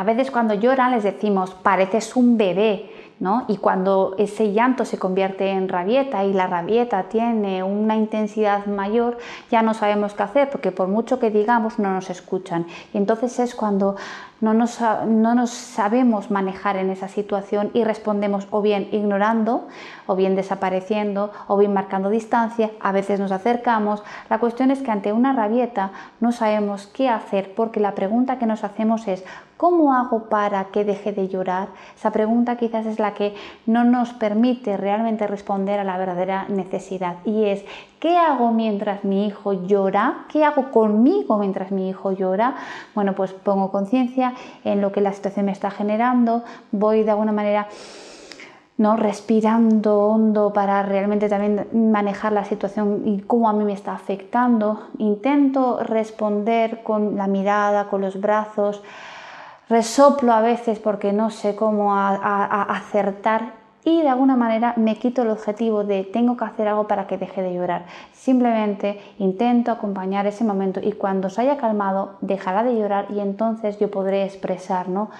A veces cuando lloran les decimos, pareces un bebé, y cuando ese llanto se convierte en rabieta y la rabieta tiene una intensidad mayor, ya no sabemos qué hacer porque por mucho que digamos no nos escuchan. Y entonces es cuando no nos, no nos sabemos manejar en esa situación y respondemos o bien ignorando, o bien desapareciendo, o bien marcando distancia, a veces nos acercamos. La cuestión es que ante una rabieta no sabemos qué hacer porque la pregunta que nos hacemos es ¿cómo hago para que deje de llorar? Esa pregunta quizás es la que no nos permite realmente responder a la verdadera necesidad y es ¿qué hago mientras mi hijo llora? ¿Qué hago conmigo mientras mi hijo llora? Bueno, pues pongo conciencia en lo que la situación me está generando, voy de alguna manera ¿no? respirando hondo para realmente también manejar la situación y cómo a mí me está afectando. Intento responder con la mirada, con los brazos, resoplo a veces porque no sé cómo acertar y de alguna manera me quito el objetivo de tengo que hacer algo para que deje de llorar. Simplemente intento acompañar ese momento y cuando se haya calmado dejará de llorar y entonces yo podré expresar, ¿no?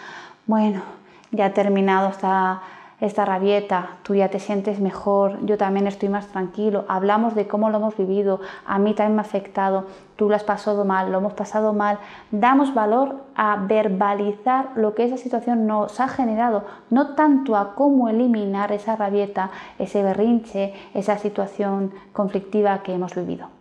Bueno, ya ha terminado esta esta rabieta, tú ya te sientes mejor, yo también estoy más tranquilo, hablamos de cómo lo hemos vivido, a mí también me ha afectado, tú lo has pasado mal, lo hemos pasado mal, damos valor a verbalizar lo que esa situación nos ha generado, no tanto a cómo eliminar esa rabieta, ese berrinche, esa situación conflictiva que hemos vivido.